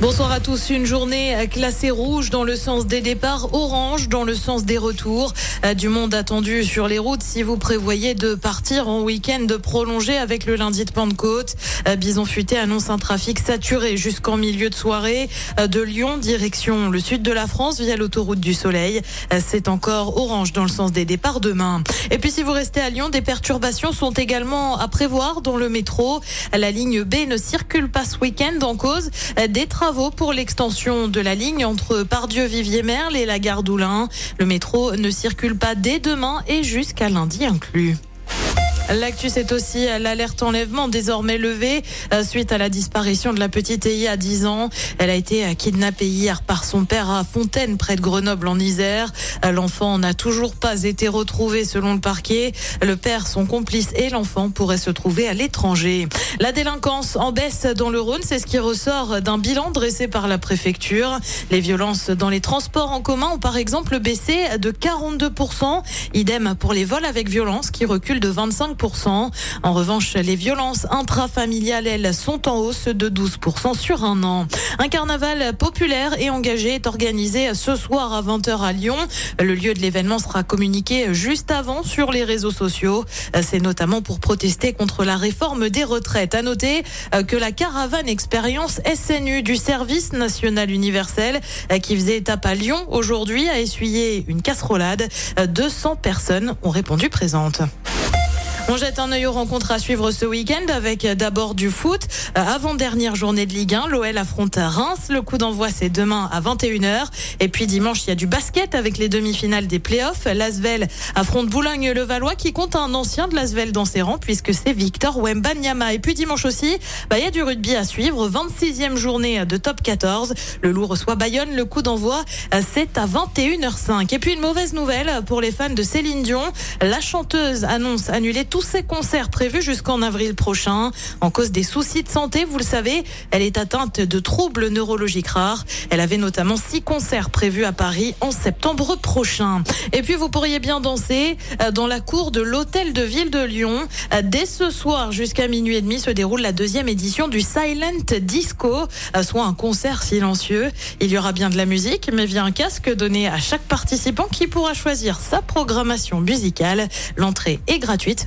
Bonsoir à tous. Une journée classée rouge dans le sens des départs, orange dans le sens des retours. Euh, Du monde attendu sur les routes si vous prévoyez de partir en week-end prolongé avec le lundi de Pentecôte. Euh, Bison Futé annonce un trafic saturé jusqu'en milieu de soirée. Euh, De Lyon, direction le sud de la France via l'autoroute du Soleil. C'est encore orange dans le sens des départs demain. Et puis si vous restez à Lyon, des perturbations sont également à prévoir dans le métro. La ligne B ne circule pas ce week-end en cause des travaux pour l'extension de la ligne entre Pardieu-Vivier-Merle et la gare d'Oulin. Le métro ne circule pas dès demain et jusqu'à lundi inclus. L'actu, c'est aussi l'alerte enlèvement désormais levée euh, suite à la disparition de la petite Eyi à 10 ans. Elle a été kidnappée hier par son père à Fontaine, près de Grenoble, en Isère. Euh, L'enfant n'a toujours pas été retrouvé selon le parquet. Le père, son complice et l'enfant pourraient se trouver à l'étranger. La délinquance en baisse dans le Rhône, c'est ce qui ressort d'un bilan dressé par la préfecture. Les violences dans les transports en commun ont par exemple baissé de 42%. Idem pour les vols avec violence qui reculent de 25%. En revanche, les violences intrafamiliales, elles, sont en hausse de 12% sur un an. Un carnaval populaire et engagé est organisé ce soir à 20h à Lyon. Le lieu de l'événement sera communiqué juste avant sur les réseaux sociaux. C'est notamment pour protester contre la réforme des retraites. À noter que la caravane expérience SNU du service national universel qui faisait étape à Lyon aujourd'hui a essuyé une casserolade. 200 personnes ont répondu présentes. On jette un œil aux rencontres à suivre ce week-end avec d'abord du foot. Euh, Avant-dernière journée de Ligue 1, l'OL affronte Reims. Le coup d'envoi, c'est demain à 21h. Et puis dimanche, il y a du basket avec les demi-finales des playoffs. L'Asvel affronte Boulogne-le-Valois qui compte un ancien de l'Asvel dans ses rangs puisque c'est Victor Wembanyama. Et puis dimanche aussi, bah, il y a du rugby à suivre. 26e journée de top 14. Le Loup reçoit Bayonne. Le coup d'envoi, euh, c'est à 21h05. Et puis une mauvaise nouvelle pour les fans de Céline Dion. La chanteuse annonce annuler tous ses concerts prévus jusqu'en avril prochain. En cause des soucis de santé, vous le savez, elle est atteinte de troubles neurologiques rares. Elle avait notamment six concerts prévus à Paris en septembre prochain. Et puis vous pourriez bien danser euh, dans la cour de l'hôtel de ville de Lyon. Euh, Dès ce soir jusqu'à minuit et demi se déroule la deuxième édition du Silent Disco, euh, soit un concert silencieux. Il y aura bien de la musique, mais via un casque donné à chaque participant qui pourra choisir sa programmation musicale. L'entrée est gratuite,